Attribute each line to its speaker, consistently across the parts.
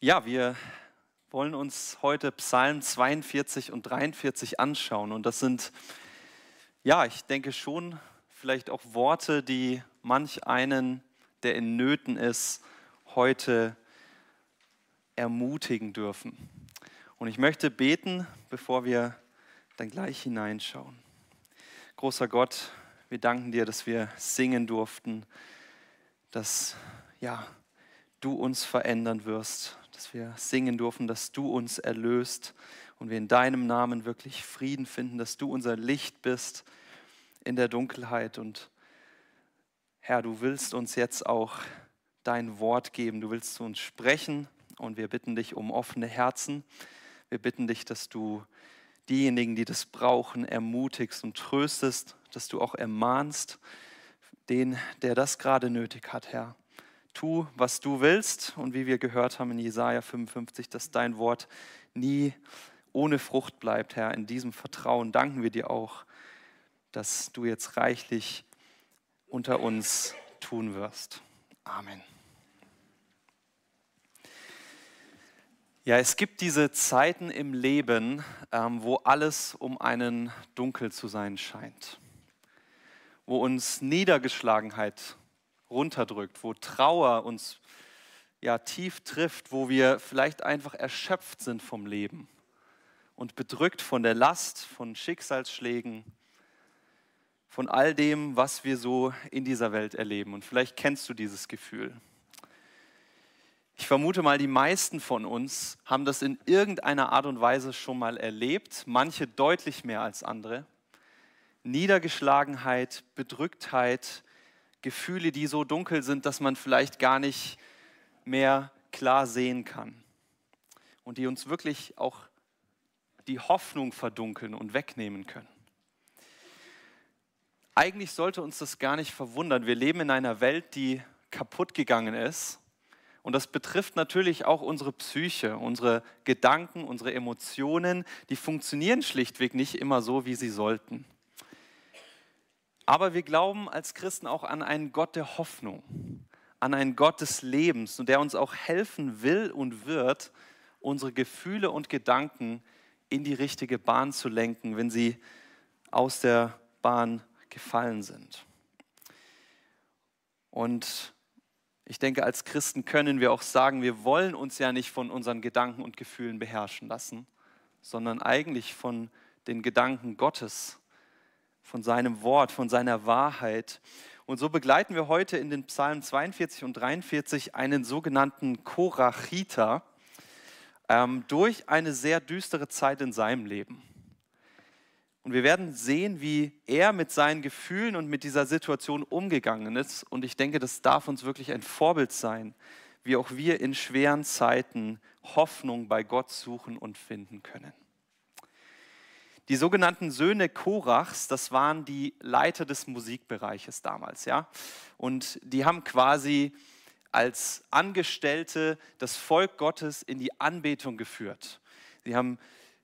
Speaker 1: Ja, wir wollen uns heute Psalm 42 und 43 anschauen. Und das sind, ja, ich denke schon vielleicht auch Worte, die manch einen, der in Nöten ist, heute ermutigen dürfen. Und ich möchte beten, bevor wir dann gleich hineinschauen. Großer Gott, wir danken dir, dass wir singen durften, dass ja, du uns verändern wirst, dass wir singen dürfen, dass du uns erlöst und wir in deinem Namen wirklich Frieden finden, dass du unser Licht bist in der Dunkelheit. Und Herr, du willst uns jetzt auch dein Wort geben, du willst zu uns sprechen und wir bitten dich um offene Herzen. Wir bitten dich, dass du diejenigen, die das brauchen, ermutigst und tröstest, dass du auch ermahnst, den, der das gerade nötig hat, Herr tu, was du willst. Und wie wir gehört haben in Jesaja 55, dass dein Wort nie ohne Frucht bleibt, Herr. In diesem Vertrauen danken wir dir auch, dass du jetzt reichlich unter uns tun wirst. Amen. Ja, es gibt diese Zeiten im Leben, ähm, wo alles um einen dunkel zu sein scheint, wo uns Niedergeschlagenheit runterdrückt, wo Trauer uns ja tief trifft, wo wir vielleicht einfach erschöpft sind vom Leben und bedrückt von der Last, von Schicksalsschlägen, von all dem, was wir so in dieser Welt erleben. Und vielleicht kennst du dieses Gefühl. Ich vermute mal, die meisten von uns haben das in irgendeiner Art und Weise schon mal erlebt, manche deutlich mehr als andere. Niedergeschlagenheit, Bedrücktheit, Gefühle, die so dunkel sind, dass man vielleicht gar nicht mehr klar sehen kann. Und die uns wirklich auch die Hoffnung verdunkeln und wegnehmen können. Eigentlich sollte uns das gar nicht verwundern. Wir leben in einer Welt, die kaputt gegangen ist. Und das betrifft natürlich auch unsere Psyche, unsere Gedanken, unsere Emotionen. Die funktionieren schlichtweg nicht immer so, wie sie sollten. Aber wir glauben als Christen auch an einen Gott der Hoffnung, an einen Gott des Lebens der uns auch helfen will und wird, unsere Gefühle und Gedanken in die richtige Bahn zu lenken, wenn sie aus der Bahn gefallen sind. Und ich denke, als Christen können wir auch sagen, wir wollen uns ja nicht von unseren Gedanken und Gefühlen beherrschen lassen, sondern eigentlich von den Gedanken Gottes von seinem Wort, von seiner Wahrheit. Und so begleiten wir heute in den Psalmen 42 und 43 einen sogenannten Korachiter ähm, durch eine sehr düstere Zeit in seinem Leben. Und wir werden sehen, wie er mit seinen Gefühlen und mit dieser Situation umgegangen ist. Und ich denke, das darf uns wirklich ein Vorbild sein, wie auch wir in schweren Zeiten Hoffnung bei Gott suchen und finden können. Die sogenannten Söhne Korachs, das waren die Leiter des Musikbereiches damals, ja. Und die haben quasi als Angestellte das Volk Gottes in die Anbetung geführt. Sie haben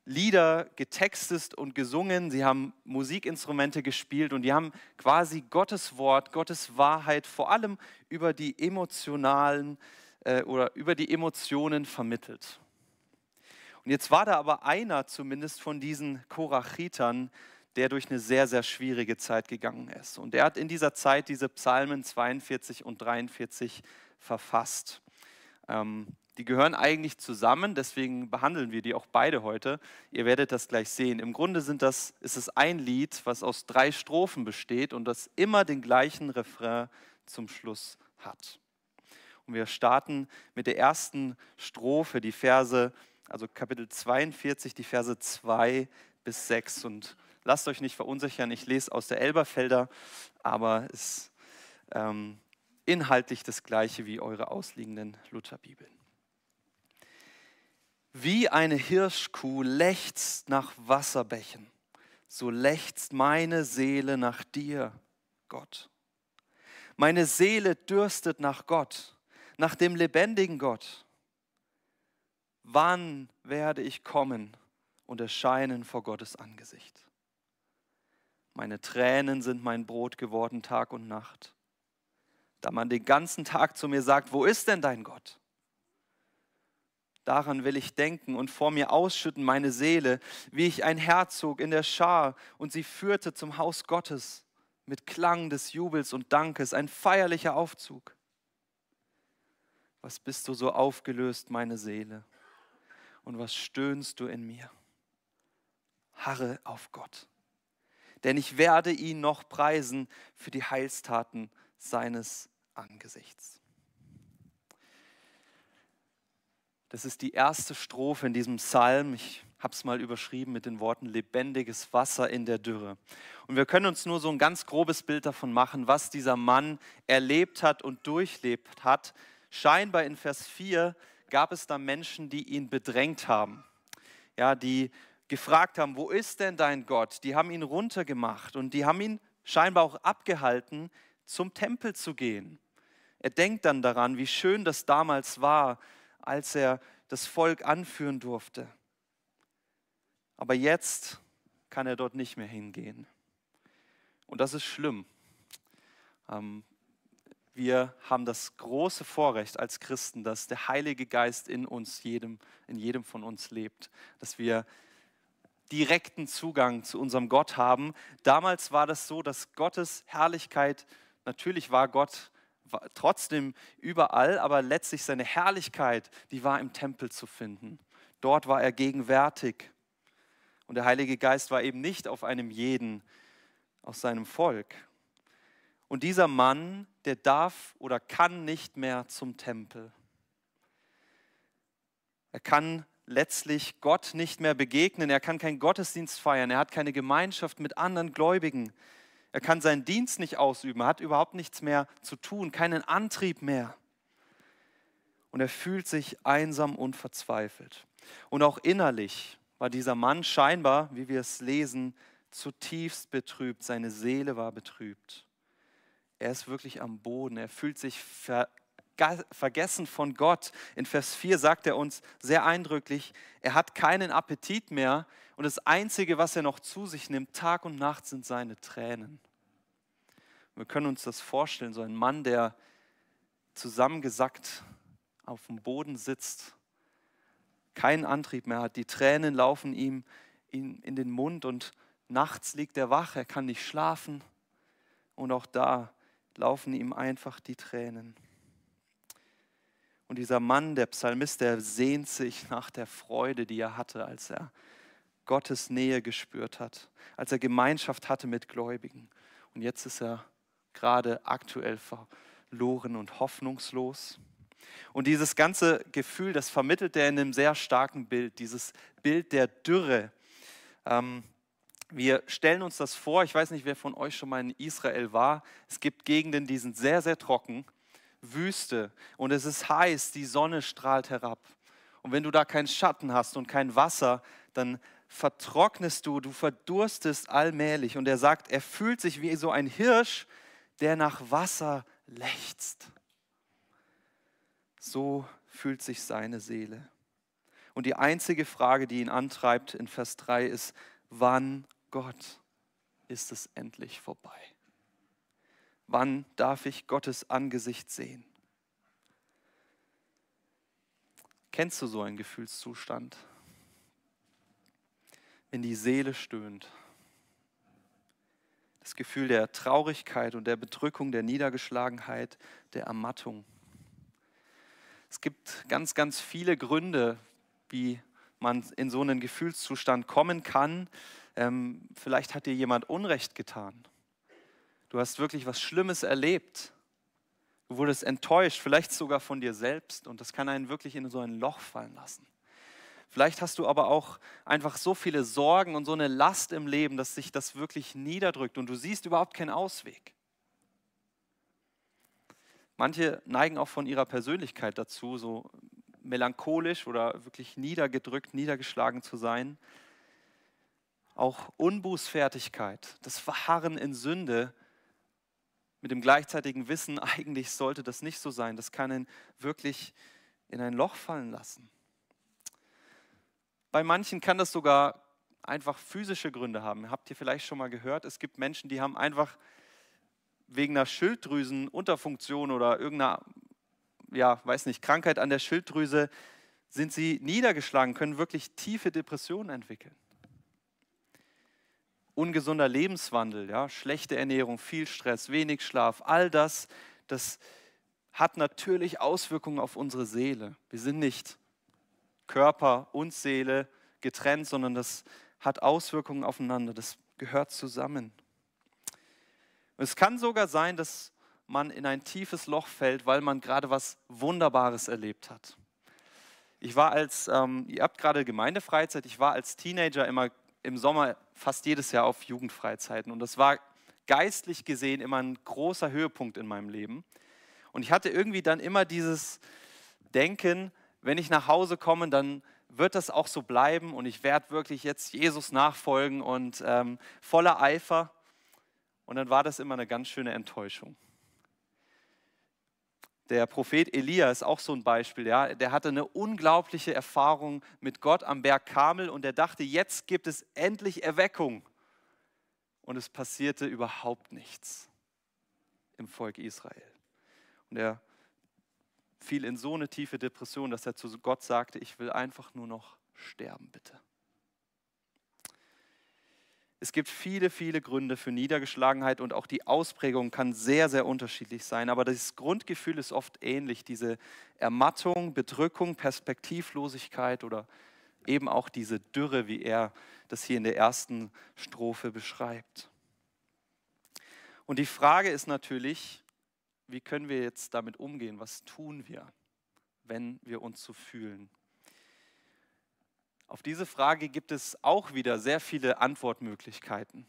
Speaker 1: Lieder getextet und gesungen, sie haben Musikinstrumente gespielt und die haben quasi Gottes Wort, Gottes Wahrheit vor allem über die emotionalen äh, oder über die Emotionen vermittelt. Und jetzt war da aber einer zumindest von diesen Korachitern, der durch eine sehr, sehr schwierige Zeit gegangen ist. Und er hat in dieser Zeit diese Psalmen 42 und 43 verfasst. Ähm, die gehören eigentlich zusammen, deswegen behandeln wir die auch beide heute. Ihr werdet das gleich sehen. Im Grunde sind das, ist es ein Lied, was aus drei Strophen besteht und das immer den gleichen Refrain zum Schluss hat. Und wir starten mit der ersten Strophe, die Verse also Kapitel 42, die Verse 2 bis 6. Und lasst euch nicht verunsichern, ich lese aus der Elberfelder, aber es ist ähm, inhaltlich das gleiche wie eure ausliegenden Lutherbibeln. Wie eine Hirschkuh lechzt nach Wasserbächen, so lechzt meine Seele nach dir, Gott. Meine Seele dürstet nach Gott, nach dem lebendigen Gott wann werde ich kommen und erscheinen vor Gottes Angesicht? Meine Tränen sind mein Brot geworden Tag und Nacht. Da man den ganzen Tag zu mir sagt, wo ist denn dein Gott? Daran will ich denken und vor mir ausschütten meine Seele, wie ich ein Herzog in der Schar und sie führte zum Haus Gottes mit Klang des Jubels und Dankes, ein feierlicher Aufzug. Was bist du so aufgelöst, meine Seele? Und was stöhnst du in mir? Harre auf Gott, denn ich werde ihn noch preisen für die Heilstaten seines Angesichts. Das ist die erste Strophe in diesem Psalm. Ich habe es mal überschrieben mit den Worten lebendiges Wasser in der Dürre. Und wir können uns nur so ein ganz grobes Bild davon machen, was dieser Mann erlebt hat und durchlebt hat. Scheinbar in Vers 4 gab es da Menschen, die ihn bedrängt haben. Ja, die gefragt haben, wo ist denn dein Gott? Die haben ihn runtergemacht und die haben ihn scheinbar auch abgehalten, zum Tempel zu gehen. Er denkt dann daran, wie schön das damals war, als er das Volk anführen durfte. Aber jetzt kann er dort nicht mehr hingehen. Und das ist schlimm. Ähm, wir haben das große Vorrecht als Christen, dass der Heilige Geist in uns, jedem, in jedem von uns lebt, dass wir direkten Zugang zu unserem Gott haben. Damals war das so, dass Gottes Herrlichkeit, natürlich war Gott trotzdem überall, aber letztlich seine Herrlichkeit, die war im Tempel zu finden. Dort war er gegenwärtig. Und der Heilige Geist war eben nicht auf einem jeden aus seinem Volk. Und dieser Mann, der darf oder kann nicht mehr zum Tempel. Er kann letztlich Gott nicht mehr begegnen. Er kann keinen Gottesdienst feiern. Er hat keine Gemeinschaft mit anderen Gläubigen. Er kann seinen Dienst nicht ausüben, er hat überhaupt nichts mehr zu tun, keinen Antrieb mehr. Und er fühlt sich einsam und verzweifelt. Und auch innerlich war dieser Mann scheinbar, wie wir es lesen, zutiefst betrübt. Seine Seele war betrübt. Er ist wirklich am Boden. Er fühlt sich ver vergessen von Gott. In Vers 4 sagt er uns sehr eindrücklich, er hat keinen Appetit mehr und das Einzige, was er noch zu sich nimmt, Tag und Nacht, sind seine Tränen. Wir können uns das vorstellen, so ein Mann, der zusammengesackt auf dem Boden sitzt, keinen Antrieb mehr hat, die Tränen laufen ihm in, in den Mund und nachts liegt er wach, er kann nicht schlafen und auch da laufen ihm einfach die Tränen. Und dieser Mann, der Psalmist, der sehnt sich nach der Freude, die er hatte, als er Gottes Nähe gespürt hat, als er Gemeinschaft hatte mit Gläubigen. Und jetzt ist er gerade aktuell verloren und hoffnungslos. Und dieses ganze Gefühl, das vermittelt er in einem sehr starken Bild, dieses Bild der Dürre. Ähm, wir stellen uns das vor, ich weiß nicht, wer von euch schon mal in Israel war. Es gibt Gegenden, die sind sehr, sehr trocken, Wüste und es ist heiß, die Sonne strahlt herab. Und wenn du da keinen Schatten hast und kein Wasser, dann vertrocknest du, du verdurstest allmählich. Und er sagt, er fühlt sich wie so ein Hirsch, der nach Wasser lechzt. So fühlt sich seine Seele. Und die einzige Frage, die ihn antreibt in Vers 3 ist, wann Gott ist es endlich vorbei? Wann darf ich Gottes Angesicht sehen? Kennst du so einen Gefühlszustand? Wenn die Seele stöhnt, das Gefühl der Traurigkeit und der Bedrückung, der Niedergeschlagenheit, der Ermattung. Es gibt ganz, ganz viele Gründe, wie man in so einen Gefühlszustand kommen kann. Ähm, vielleicht hat dir jemand Unrecht getan. Du hast wirklich was Schlimmes erlebt. Du wurdest enttäuscht, vielleicht sogar von dir selbst. Und das kann einen wirklich in so ein Loch fallen lassen. Vielleicht hast du aber auch einfach so viele Sorgen und so eine Last im Leben, dass sich das wirklich niederdrückt und du siehst überhaupt keinen Ausweg. Manche neigen auch von ihrer Persönlichkeit dazu, so melancholisch oder wirklich niedergedrückt, niedergeschlagen zu sein. Auch Unbußfertigkeit, das Verharren in Sünde mit dem gleichzeitigen Wissen, eigentlich sollte das nicht so sein, das kann ihn wirklich in ein Loch fallen lassen. Bei manchen kann das sogar einfach physische Gründe haben. Habt ihr vielleicht schon mal gehört? Es gibt Menschen, die haben einfach wegen einer Schilddrüsenunterfunktion oder irgendeiner, ja, weiß nicht, Krankheit an der Schilddrüse sind sie niedergeschlagen, können wirklich tiefe Depressionen entwickeln. Ungesunder Lebenswandel, ja, schlechte Ernährung, viel Stress, wenig Schlaf, all das, das hat natürlich Auswirkungen auf unsere Seele. Wir sind nicht Körper und Seele getrennt, sondern das hat Auswirkungen aufeinander. Das gehört zusammen. Es kann sogar sein, dass man in ein tiefes Loch fällt, weil man gerade was Wunderbares erlebt hat. Ich war als, ähm, ihr habt gerade Gemeindefreizeit, ich war als Teenager immer im Sommer fast jedes Jahr auf Jugendfreizeiten und das war geistlich gesehen immer ein großer Höhepunkt in meinem Leben. Und ich hatte irgendwie dann immer dieses Denken, wenn ich nach Hause komme, dann wird das auch so bleiben und ich werde wirklich jetzt Jesus nachfolgen und ähm, voller Eifer. Und dann war das immer eine ganz schöne Enttäuschung. Der Prophet Elia ist auch so ein Beispiel. Ja? Der hatte eine unglaubliche Erfahrung mit Gott am Berg Kamel und er dachte, jetzt gibt es endlich Erweckung. Und es passierte überhaupt nichts im Volk Israel. Und er fiel in so eine tiefe Depression, dass er zu Gott sagte, ich will einfach nur noch sterben, bitte. Es gibt viele, viele Gründe für Niedergeschlagenheit und auch die Ausprägung kann sehr, sehr unterschiedlich sein. Aber das Grundgefühl ist oft ähnlich. Diese Ermattung, Bedrückung, Perspektivlosigkeit oder eben auch diese Dürre, wie er das hier in der ersten Strophe beschreibt. Und die Frage ist natürlich, wie können wir jetzt damit umgehen? Was tun wir, wenn wir uns so fühlen? Auf diese Frage gibt es auch wieder sehr viele Antwortmöglichkeiten,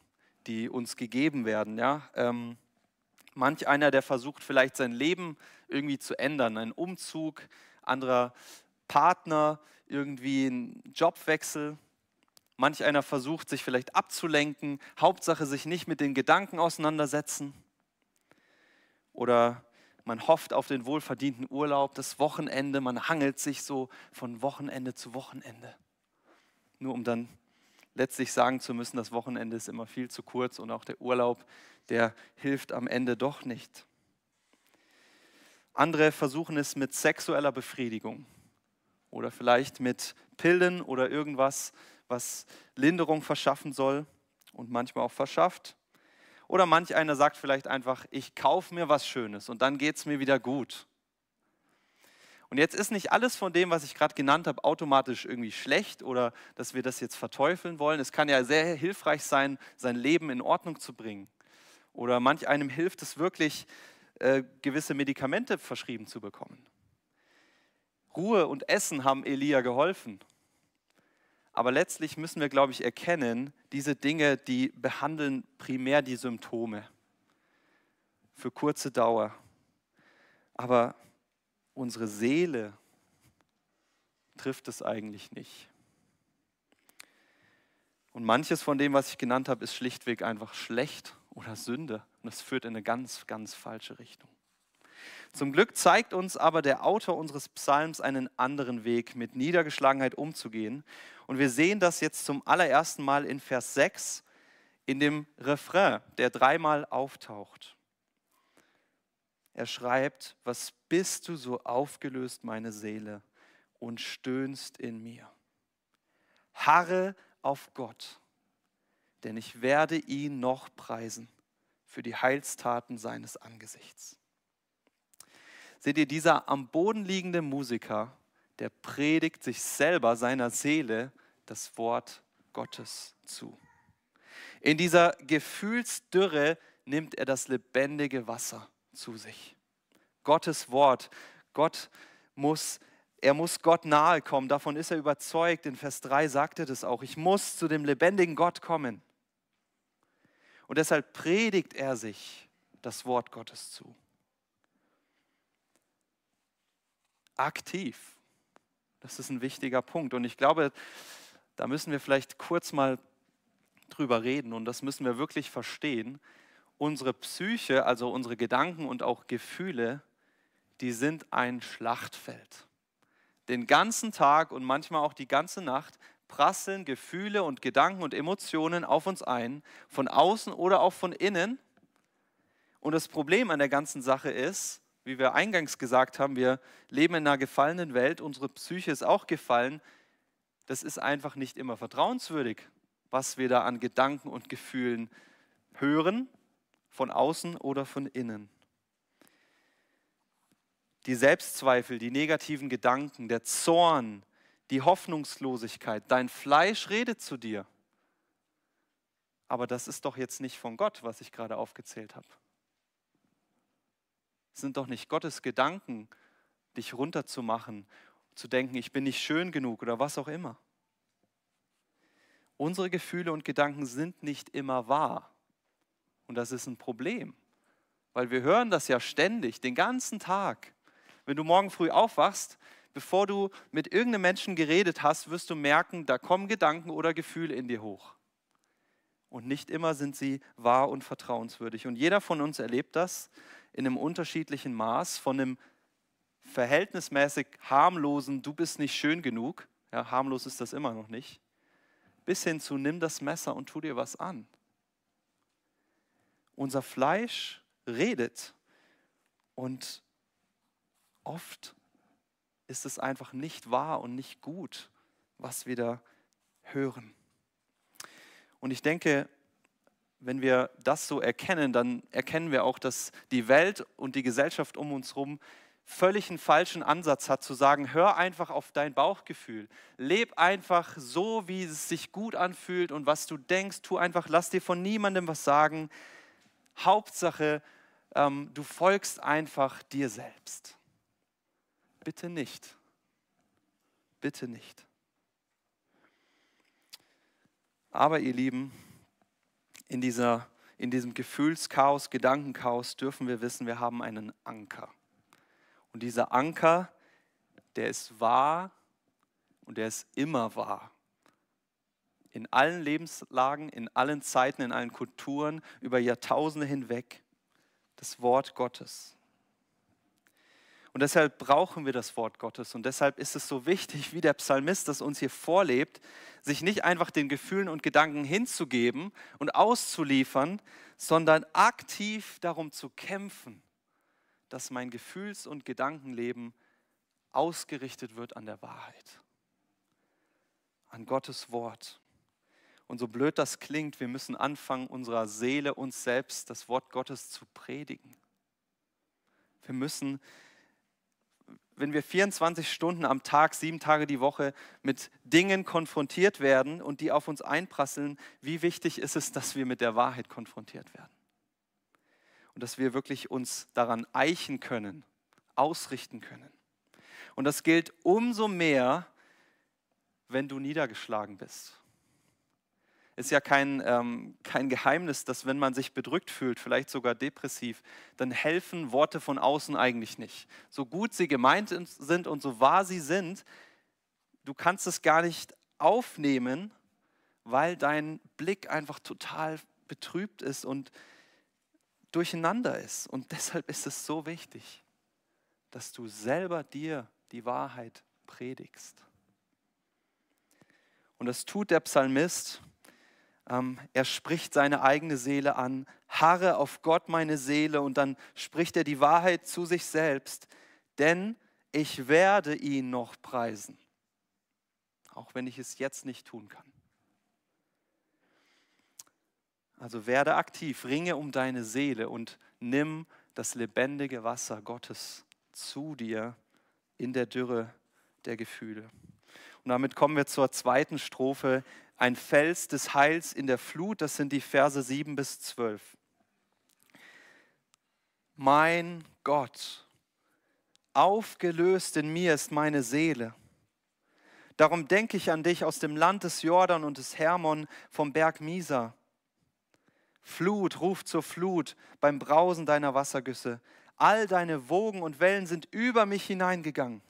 Speaker 1: die uns gegeben werden. Ja? Ähm, manch einer, der versucht vielleicht sein Leben irgendwie zu ändern, einen Umzug, anderer Partner, irgendwie ein Jobwechsel. Manch einer versucht sich vielleicht abzulenken, Hauptsache sich nicht mit den Gedanken auseinandersetzen. Oder man hofft auf den wohlverdienten Urlaub, das Wochenende, man hangelt sich so von Wochenende zu Wochenende nur um dann letztlich sagen zu müssen, das Wochenende ist immer viel zu kurz und auch der Urlaub, der hilft am Ende doch nicht. Andere versuchen es mit sexueller Befriedigung oder vielleicht mit Pillen oder irgendwas, was Linderung verschaffen soll und manchmal auch verschafft. Oder manch einer sagt vielleicht einfach, ich kaufe mir was Schönes und dann geht es mir wieder gut. Und jetzt ist nicht alles von dem, was ich gerade genannt habe, automatisch irgendwie schlecht oder dass wir das jetzt verteufeln wollen. Es kann ja sehr hilfreich sein, sein Leben in Ordnung zu bringen. Oder manch einem hilft es wirklich, äh, gewisse Medikamente verschrieben zu bekommen. Ruhe und Essen haben Elia geholfen. Aber letztlich müssen wir, glaube ich, erkennen, diese Dinge, die behandeln primär die Symptome für kurze Dauer. Aber unsere Seele trifft es eigentlich nicht. Und manches von dem, was ich genannt habe, ist schlichtweg einfach schlecht oder Sünde. Und das führt in eine ganz, ganz falsche Richtung. Zum Glück zeigt uns aber der Autor unseres Psalms einen anderen Weg, mit Niedergeschlagenheit umzugehen. Und wir sehen das jetzt zum allerersten Mal in Vers 6 in dem Refrain, der dreimal auftaucht. Er schreibt, was bist du so aufgelöst, meine Seele, und stöhnst in mir. Harre auf Gott, denn ich werde ihn noch preisen für die Heilstaten seines Angesichts. Seht ihr, dieser am Boden liegende Musiker, der predigt sich selber seiner Seele das Wort Gottes zu. In dieser Gefühlsdürre nimmt er das lebendige Wasser zu sich. Gottes Wort. Gott muss, er muss Gott nahe kommen. Davon ist er überzeugt. In Vers 3 sagt er das auch. Ich muss zu dem lebendigen Gott kommen. Und deshalb predigt er sich das Wort Gottes zu. Aktiv. Das ist ein wichtiger Punkt. Und ich glaube, da müssen wir vielleicht kurz mal drüber reden und das müssen wir wirklich verstehen unsere Psyche, also unsere Gedanken und auch Gefühle, die sind ein Schlachtfeld. Den ganzen Tag und manchmal auch die ganze Nacht prasseln Gefühle und Gedanken und Emotionen auf uns ein, von außen oder auch von innen. Und das Problem an der ganzen Sache ist, wie wir eingangs gesagt haben, wir leben in einer gefallenen Welt, unsere Psyche ist auch gefallen. Das ist einfach nicht immer vertrauenswürdig, was wir da an Gedanken und Gefühlen hören, von außen oder von innen. Die Selbstzweifel, die negativen Gedanken, der Zorn, die Hoffnungslosigkeit, dein Fleisch redet zu dir. Aber das ist doch jetzt nicht von Gott, was ich gerade aufgezählt habe. Es sind doch nicht Gottes Gedanken, dich runterzumachen, zu denken, ich bin nicht schön genug oder was auch immer. Unsere Gefühle und Gedanken sind nicht immer wahr. Und das ist ein Problem, weil wir hören das ja ständig, den ganzen Tag. Wenn du morgen früh aufwachst, bevor du mit irgendeinem Menschen geredet hast, wirst du merken, da kommen Gedanken oder Gefühle in dir hoch. Und nicht immer sind sie wahr und vertrauenswürdig. Und jeder von uns erlebt das in einem unterschiedlichen Maß, von einem verhältnismäßig harmlosen, du bist nicht schön genug, ja, harmlos ist das immer noch nicht, bis hin zu nimm das Messer und tu dir was an. Unser Fleisch redet und oft ist es einfach nicht wahr und nicht gut, was wir da hören. Und ich denke, wenn wir das so erkennen, dann erkennen wir auch, dass die Welt und die Gesellschaft um uns herum völlig einen falschen Ansatz hat, zu sagen, hör einfach auf dein Bauchgefühl, leb einfach so, wie es sich gut anfühlt und was du denkst, tu einfach, lass dir von niemandem was sagen. Hauptsache, ähm, du folgst einfach dir selbst. Bitte nicht. Bitte nicht. Aber ihr Lieben, in, dieser, in diesem Gefühlschaos, Gedankenchaos dürfen wir wissen, wir haben einen Anker. Und dieser Anker, der ist wahr und der ist immer wahr. In allen Lebenslagen, in allen Zeiten, in allen Kulturen, über Jahrtausende hinweg. Das Wort Gottes. Und deshalb brauchen wir das Wort Gottes. Und deshalb ist es so wichtig, wie der Psalmist das uns hier vorlebt, sich nicht einfach den Gefühlen und Gedanken hinzugeben und auszuliefern, sondern aktiv darum zu kämpfen, dass mein Gefühls- und Gedankenleben ausgerichtet wird an der Wahrheit, an Gottes Wort. Und so blöd das klingt, wir müssen anfangen, unserer Seele, uns selbst das Wort Gottes zu predigen. Wir müssen wenn wir 24 Stunden am Tag, sieben Tage die Woche mit Dingen konfrontiert werden und die auf uns einprasseln, wie wichtig ist es, dass wir mit der Wahrheit konfrontiert werden? Und dass wir wirklich uns daran eichen können, ausrichten können. Und das gilt umso mehr, wenn du niedergeschlagen bist ist ja kein, ähm, kein Geheimnis, dass wenn man sich bedrückt fühlt, vielleicht sogar depressiv, dann helfen Worte von außen eigentlich nicht. So gut sie gemeint sind und so wahr sie sind, du kannst es gar nicht aufnehmen, weil dein Blick einfach total betrübt ist und durcheinander ist. Und deshalb ist es so wichtig, dass du selber dir die Wahrheit predigst. Und das tut der Psalmist ähm, er spricht seine eigene Seele an, harre auf Gott meine Seele und dann spricht er die Wahrheit zu sich selbst, denn ich werde ihn noch preisen, auch wenn ich es jetzt nicht tun kann. Also werde aktiv, ringe um deine Seele und nimm das lebendige Wasser Gottes zu dir in der Dürre der Gefühle. Und damit kommen wir zur zweiten Strophe ein Fels des Heils in der Flut, das sind die Verse 7 bis 12. Mein Gott, aufgelöst in mir ist meine Seele. Darum denke ich an dich aus dem Land des Jordan und des Hermon vom Berg Misa. Flut ruft zur Flut beim Brausen deiner Wassergüsse. All deine Wogen und Wellen sind über mich hineingegangen.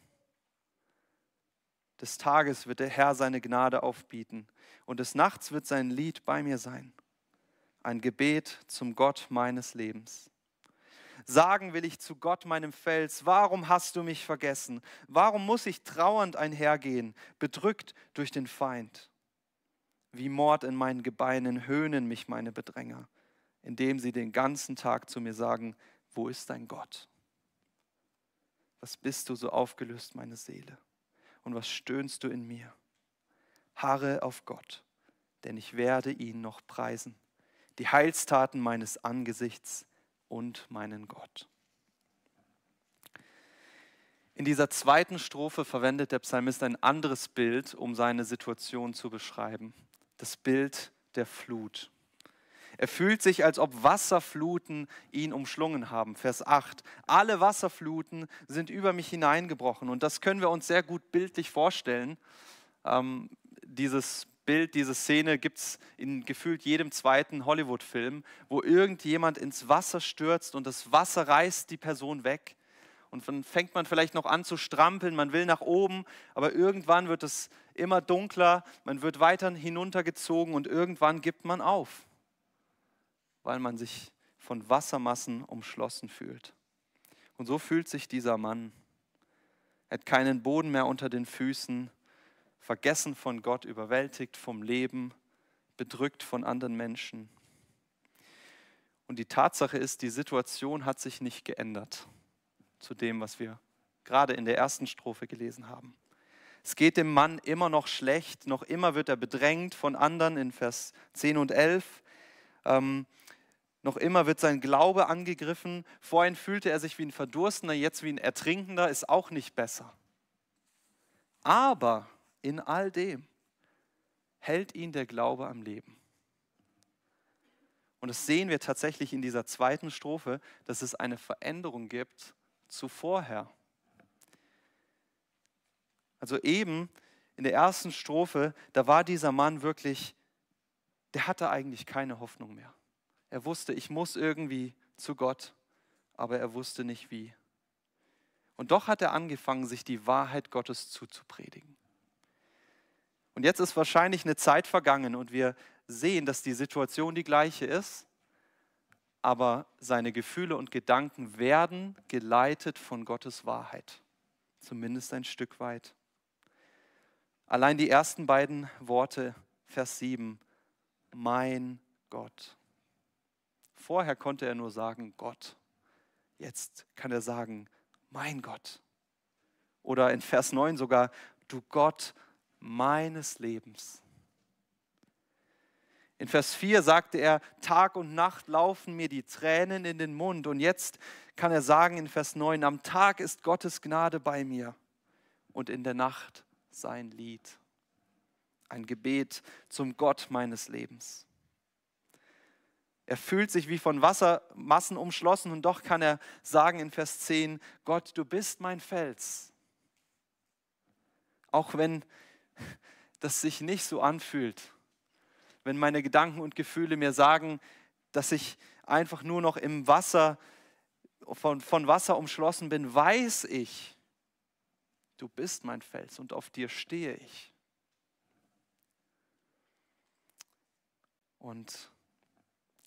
Speaker 1: Des Tages wird der Herr seine Gnade aufbieten und des Nachts wird sein Lied bei mir sein. Ein Gebet zum Gott meines Lebens. Sagen will ich zu Gott meinem Fels, warum hast du mich vergessen? Warum muss ich trauernd einhergehen, bedrückt durch den Feind? Wie Mord in meinen Gebeinen höhnen mich meine Bedränger, indem sie den ganzen Tag zu mir sagen, wo ist dein Gott? Was bist du so aufgelöst, meine Seele? Und was stöhnst du in mir? Harre auf Gott, denn ich werde ihn noch preisen, die Heilstaten meines Angesichts und meinen Gott. In dieser zweiten Strophe verwendet der Psalmist ein anderes Bild, um seine Situation zu beschreiben. Das Bild der Flut. Er fühlt sich, als ob Wasserfluten ihn umschlungen haben. Vers 8. Alle Wasserfluten sind über mich hineingebrochen. Und das können wir uns sehr gut bildlich vorstellen. Ähm, dieses Bild, diese Szene gibt es in gefühlt jedem zweiten Hollywood-Film, wo irgendjemand ins Wasser stürzt und das Wasser reißt die Person weg. Und dann fängt man vielleicht noch an zu strampeln, man will nach oben, aber irgendwann wird es immer dunkler, man wird weiter hinuntergezogen und irgendwann gibt man auf, weil man sich von Wassermassen umschlossen fühlt. Und so fühlt sich dieser Mann. Er hat keinen Boden mehr unter den Füßen, vergessen von Gott, überwältigt vom Leben, bedrückt von anderen Menschen. Und die Tatsache ist, die Situation hat sich nicht geändert zu dem, was wir gerade in der ersten Strophe gelesen haben. Es geht dem Mann immer noch schlecht, noch immer wird er bedrängt von anderen in Vers 10 und 11. Ähm, noch immer wird sein Glaube angegriffen. Vorhin fühlte er sich wie ein Verdurstender, jetzt wie ein Ertrinkender, ist auch nicht besser. Aber in all dem hält ihn der Glaube am Leben. Und das sehen wir tatsächlich in dieser zweiten Strophe, dass es eine Veränderung gibt zuvorher. Also eben in der ersten Strophe, da war dieser Mann wirklich, der hatte eigentlich keine Hoffnung mehr. Er wusste, ich muss irgendwie zu Gott, aber er wusste nicht wie. Und doch hat er angefangen, sich die Wahrheit Gottes zuzupredigen. Und jetzt ist wahrscheinlich eine Zeit vergangen und wir sehen, dass die Situation die gleiche ist aber seine Gefühle und Gedanken werden geleitet von Gottes Wahrheit, zumindest ein Stück weit. Allein die ersten beiden Worte, Vers 7, mein Gott. Vorher konnte er nur sagen Gott. Jetzt kann er sagen, mein Gott. Oder in Vers 9 sogar, du Gott meines Lebens. In Vers 4 sagte er, Tag und Nacht laufen mir die Tränen in den Mund. Und jetzt kann er sagen in Vers 9, am Tag ist Gottes Gnade bei mir und in der Nacht sein Lied. Ein Gebet zum Gott meines Lebens. Er fühlt sich wie von Wassermassen umschlossen und doch kann er sagen in Vers 10, Gott, du bist mein Fels. Auch wenn das sich nicht so anfühlt wenn meine Gedanken und Gefühle mir sagen, dass ich einfach nur noch im Wasser, von, von Wasser umschlossen bin, weiß ich, du bist mein Fels und auf dir stehe ich. Und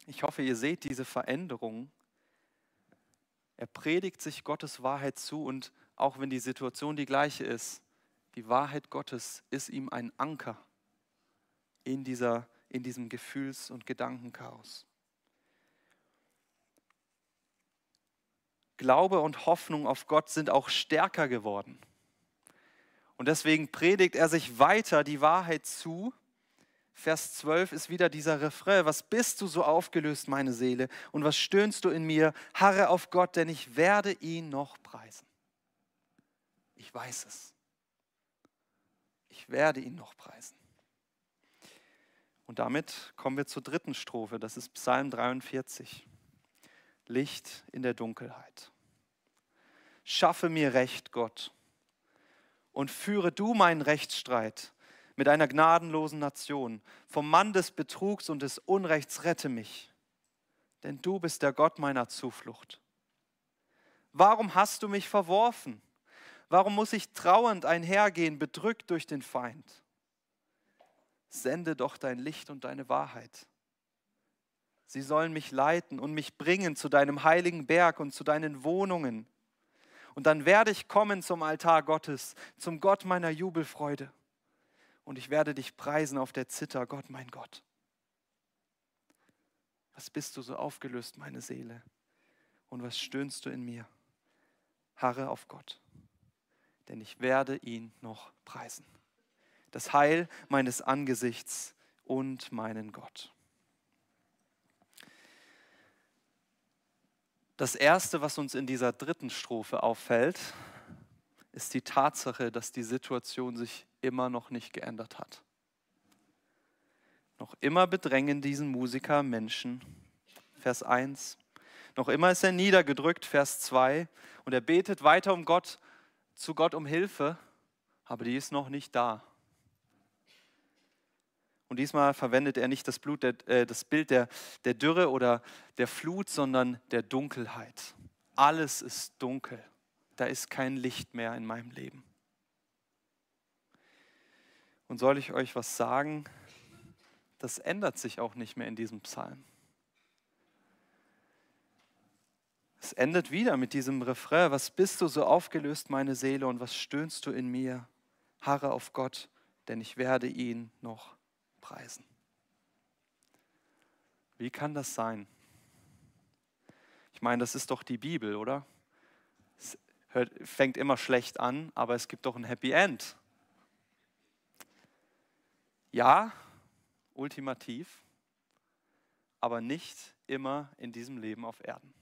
Speaker 1: ich hoffe, ihr seht diese Veränderung. Er predigt sich Gottes Wahrheit zu und auch wenn die Situation die gleiche ist, die Wahrheit Gottes ist ihm ein Anker in dieser in diesem Gefühls- und Gedankenchaos. Glaube und Hoffnung auf Gott sind auch stärker geworden. Und deswegen predigt er sich weiter die Wahrheit zu. Vers 12 ist wieder dieser Refrain. Was bist du so aufgelöst, meine Seele? Und was stöhnst du in mir? Harre auf Gott, denn ich werde ihn noch preisen. Ich weiß es. Ich werde ihn noch preisen. Und damit kommen wir zur dritten Strophe, das ist Psalm 43. Licht in der Dunkelheit. Schaffe mir Recht, Gott, und führe du meinen Rechtsstreit mit einer gnadenlosen Nation. Vom Mann des Betrugs und des Unrechts rette mich, denn du bist der Gott meiner Zuflucht. Warum hast du mich verworfen? Warum muss ich trauernd einhergehen, bedrückt durch den Feind? sende doch dein Licht und deine Wahrheit. Sie sollen mich leiten und mich bringen zu deinem heiligen Berg und zu deinen Wohnungen. Und dann werde ich kommen zum Altar Gottes, zum Gott meiner Jubelfreude. Und ich werde dich preisen auf der Zither, Gott mein Gott. Was bist du so aufgelöst, meine Seele? Und was stöhnst du in mir? harre auf Gott, denn ich werde ihn noch preisen. Das Heil meines Angesichts und meinen Gott. Das Erste, was uns in dieser dritten Strophe auffällt, ist die Tatsache, dass die Situation sich immer noch nicht geändert hat. Noch immer bedrängen diesen Musiker Menschen. Vers 1. Noch immer ist er niedergedrückt, Vers 2. Und er betet weiter um Gott, zu Gott um Hilfe, aber die ist noch nicht da. Und diesmal verwendet er nicht das, Blut der, äh, das Bild der, der Dürre oder der Flut, sondern der Dunkelheit. Alles ist dunkel. Da ist kein Licht mehr in meinem Leben. Und soll ich euch was sagen? Das ändert sich auch nicht mehr in diesem Psalm. Es endet wieder mit diesem Refrain, was bist du so aufgelöst, meine Seele, und was stöhnst du in mir? Harre auf Gott, denn ich werde ihn noch preisen. Wie kann das sein? Ich meine, das ist doch die Bibel, oder? Hört, fängt immer schlecht an, aber es gibt doch ein Happy End. Ja, ultimativ, aber nicht immer in diesem Leben auf Erden.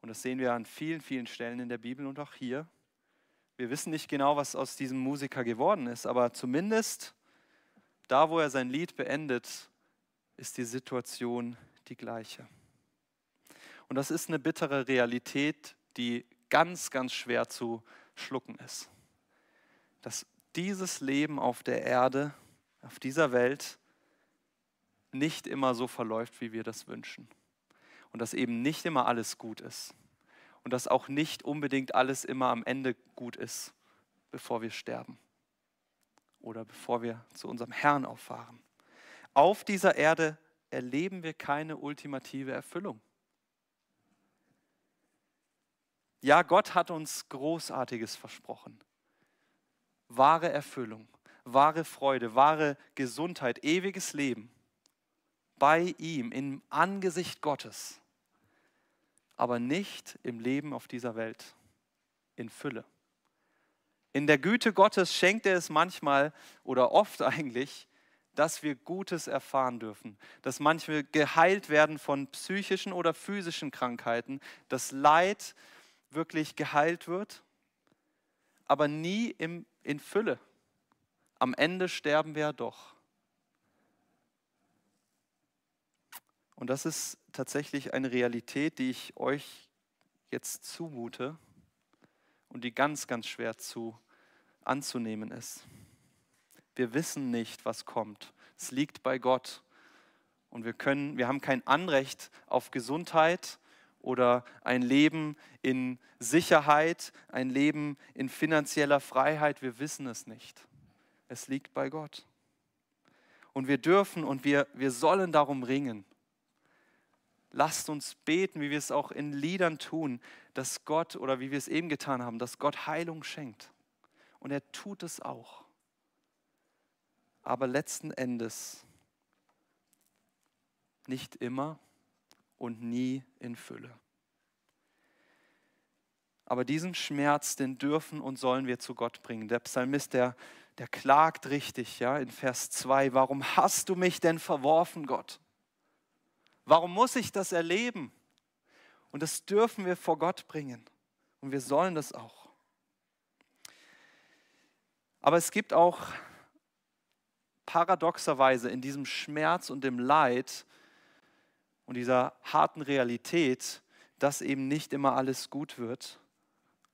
Speaker 1: Und das sehen wir an vielen, vielen Stellen in der Bibel und auch hier. Wir wissen nicht genau, was aus diesem Musiker geworden ist, aber zumindest da, wo er sein Lied beendet, ist die Situation die gleiche. Und das ist eine bittere Realität, die ganz, ganz schwer zu schlucken ist. Dass dieses Leben auf der Erde, auf dieser Welt, nicht immer so verläuft, wie wir das wünschen. Und dass eben nicht immer alles gut ist. Und dass auch nicht unbedingt alles immer am Ende gut ist, bevor wir sterben oder bevor wir zu unserem Herrn auffahren. Auf dieser Erde erleben wir keine ultimative Erfüllung. Ja, Gott hat uns Großartiges versprochen. Wahre Erfüllung, wahre Freude, wahre Gesundheit, ewiges Leben bei ihm, im Angesicht Gottes, aber nicht im Leben auf dieser Welt in Fülle. In der Güte Gottes schenkt er es manchmal oder oft eigentlich, dass wir Gutes erfahren dürfen, dass manche geheilt werden von psychischen oder physischen Krankheiten, dass Leid wirklich geheilt wird, aber nie im, in Fülle. Am Ende sterben wir ja doch. Und das ist tatsächlich eine Realität, die ich euch jetzt zumute und die ganz, ganz schwer zu anzunehmen ist. Wir wissen nicht, was kommt. Es liegt bei Gott. Und wir, können, wir haben kein Anrecht auf Gesundheit oder ein Leben in Sicherheit, ein Leben in finanzieller Freiheit. Wir wissen es nicht. Es liegt bei Gott. Und wir dürfen und wir, wir sollen darum ringen. Lasst uns beten, wie wir es auch in Liedern tun, dass Gott oder wie wir es eben getan haben, dass Gott Heilung schenkt. Und er tut es auch. Aber letzten Endes nicht immer und nie in Fülle. Aber diesen Schmerz, den dürfen und sollen wir zu Gott bringen. Der Psalmist, der, der klagt richtig, ja, in Vers 2. Warum hast du mich denn verworfen, Gott? Warum muss ich das erleben? Und das dürfen wir vor Gott bringen. Und wir sollen das auch. Aber es gibt auch paradoxerweise in diesem Schmerz und dem Leid und dieser harten Realität, dass eben nicht immer alles gut wird,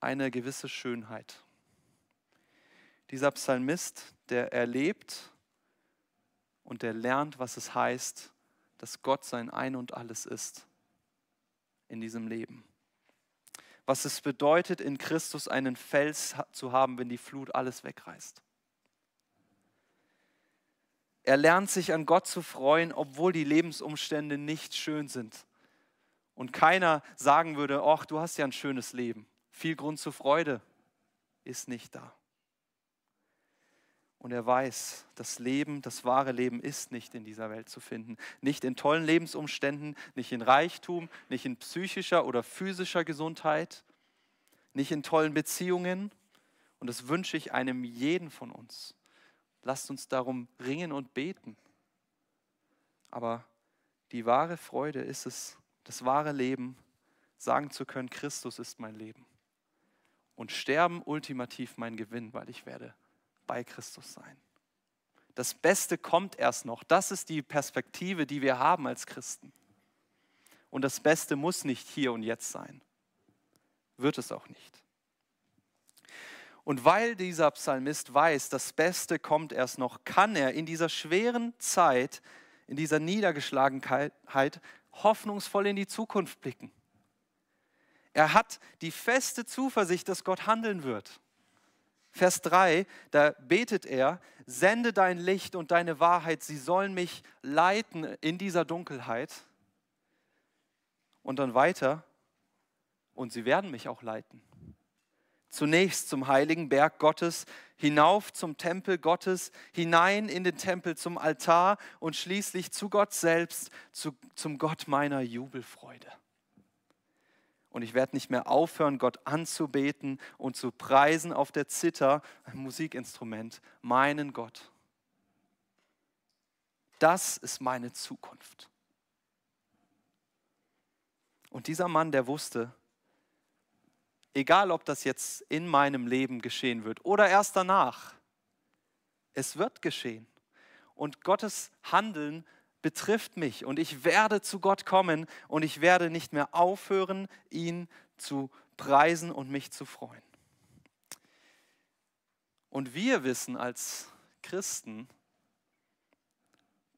Speaker 1: eine gewisse Schönheit. Dieser Psalmist, der erlebt und der lernt, was es heißt, dass Gott sein Ein und alles ist in diesem Leben was es bedeutet, in Christus einen Fels zu haben, wenn die Flut alles wegreißt. Er lernt sich an Gott zu freuen, obwohl die Lebensumstände nicht schön sind. Und keiner sagen würde, ach, du hast ja ein schönes Leben. Viel Grund zur Freude ist nicht da. Und er weiß, das Leben, das wahre Leben ist nicht in dieser Welt zu finden. Nicht in tollen Lebensumständen, nicht in Reichtum, nicht in psychischer oder physischer Gesundheit, nicht in tollen Beziehungen. Und das wünsche ich einem jeden von uns. Lasst uns darum ringen und beten. Aber die wahre Freude ist es, das wahre Leben, sagen zu können, Christus ist mein Leben. Und sterben ultimativ mein Gewinn, weil ich werde bei Christus sein. Das Beste kommt erst noch. Das ist die Perspektive, die wir haben als Christen. Und das Beste muss nicht hier und jetzt sein. Wird es auch nicht. Und weil dieser Psalmist weiß, das Beste kommt erst noch, kann er in dieser schweren Zeit, in dieser Niedergeschlagenheit hoffnungsvoll in die Zukunft blicken. Er hat die feste Zuversicht, dass Gott handeln wird. Vers 3, da betet er, sende dein Licht und deine Wahrheit, sie sollen mich leiten in dieser Dunkelheit. Und dann weiter, und sie werden mich auch leiten. Zunächst zum heiligen Berg Gottes, hinauf zum Tempel Gottes, hinein in den Tempel zum Altar und schließlich zu Gott selbst, zu, zum Gott meiner Jubelfreude. Und ich werde nicht mehr aufhören, Gott anzubeten und zu preisen auf der Zither, ein Musikinstrument, meinen Gott. Das ist meine Zukunft. Und dieser Mann, der wusste, egal ob das jetzt in meinem Leben geschehen wird oder erst danach, es wird geschehen. Und Gottes Handeln betrifft mich und ich werde zu Gott kommen und ich werde nicht mehr aufhören, ihn zu preisen und mich zu freuen. Und wir wissen als Christen,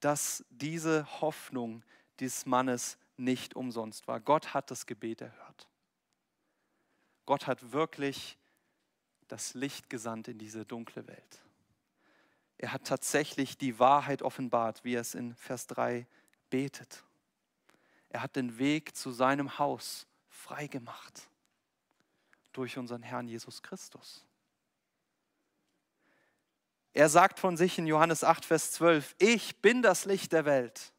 Speaker 1: dass diese Hoffnung des Mannes nicht umsonst war. Gott hat das Gebet erhört. Gott hat wirklich das Licht gesandt in diese dunkle Welt. Er hat tatsächlich die Wahrheit offenbart, wie er es in Vers 3 betet. Er hat den Weg zu seinem Haus freigemacht durch unseren Herrn Jesus Christus. Er sagt von sich in Johannes 8, Vers 12, ich bin das Licht der Welt.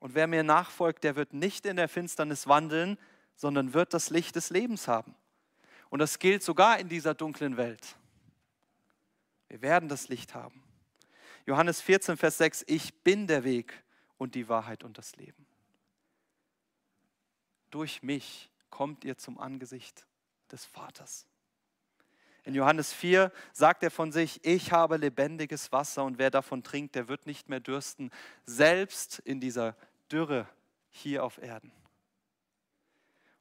Speaker 1: Und wer mir nachfolgt, der wird nicht in der Finsternis wandeln, sondern wird das Licht des Lebens haben. Und das gilt sogar in dieser dunklen Welt. Wir werden das Licht haben. Johannes 14, Vers 6, ich bin der Weg und die Wahrheit und das Leben. Durch mich kommt ihr zum Angesicht des Vaters. In Johannes 4 sagt er von sich, ich habe lebendiges Wasser und wer davon trinkt, der wird nicht mehr dürsten, selbst in dieser Dürre hier auf Erden.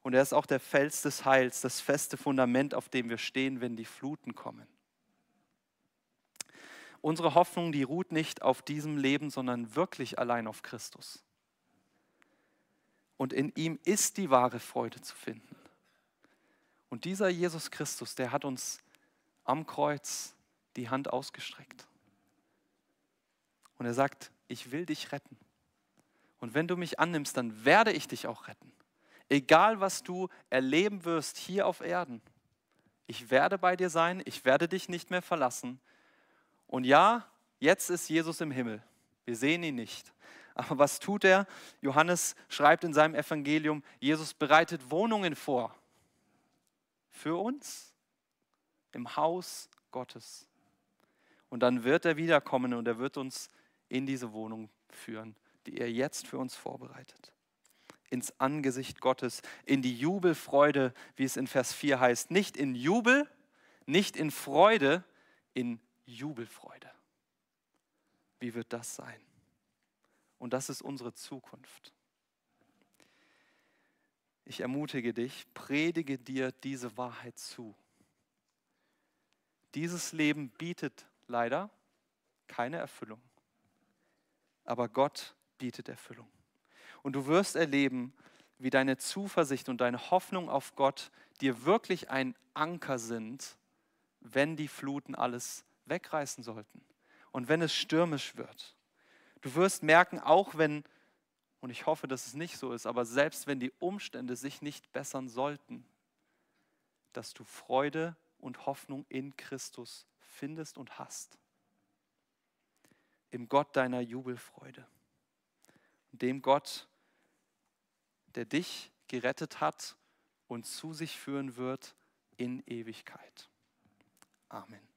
Speaker 1: Und er ist auch der Fels des Heils, das feste Fundament, auf dem wir stehen, wenn die Fluten kommen. Unsere Hoffnung, die ruht nicht auf diesem Leben, sondern wirklich allein auf Christus. Und in ihm ist die wahre Freude zu finden. Und dieser Jesus Christus, der hat uns am Kreuz die Hand ausgestreckt. Und er sagt, ich will dich retten. Und wenn du mich annimmst, dann werde ich dich auch retten. Egal, was du erleben wirst hier auf Erden. Ich werde bei dir sein, ich werde dich nicht mehr verlassen. Und ja, jetzt ist Jesus im Himmel. Wir sehen ihn nicht. Aber was tut er? Johannes schreibt in seinem Evangelium, Jesus bereitet Wohnungen vor. Für uns im Haus Gottes. Und dann wird er wiederkommen und er wird uns in diese Wohnung führen die er jetzt für uns vorbereitet. Ins Angesicht Gottes, in die Jubelfreude, wie es in Vers 4 heißt. Nicht in Jubel, nicht in Freude, in Jubelfreude. Wie wird das sein? Und das ist unsere Zukunft. Ich ermutige dich, predige dir diese Wahrheit zu. Dieses Leben bietet leider keine Erfüllung. Aber Gott bietet Erfüllung. Und du wirst erleben, wie deine Zuversicht und deine Hoffnung auf Gott dir wirklich ein Anker sind, wenn die Fluten alles wegreißen sollten und wenn es stürmisch wird. Du wirst merken, auch wenn, und ich hoffe, dass es nicht so ist, aber selbst wenn die Umstände sich nicht bessern sollten, dass du Freude und Hoffnung in Christus findest und hast. Im Gott deiner Jubelfreude dem Gott, der dich gerettet hat und zu sich führen wird in Ewigkeit. Amen.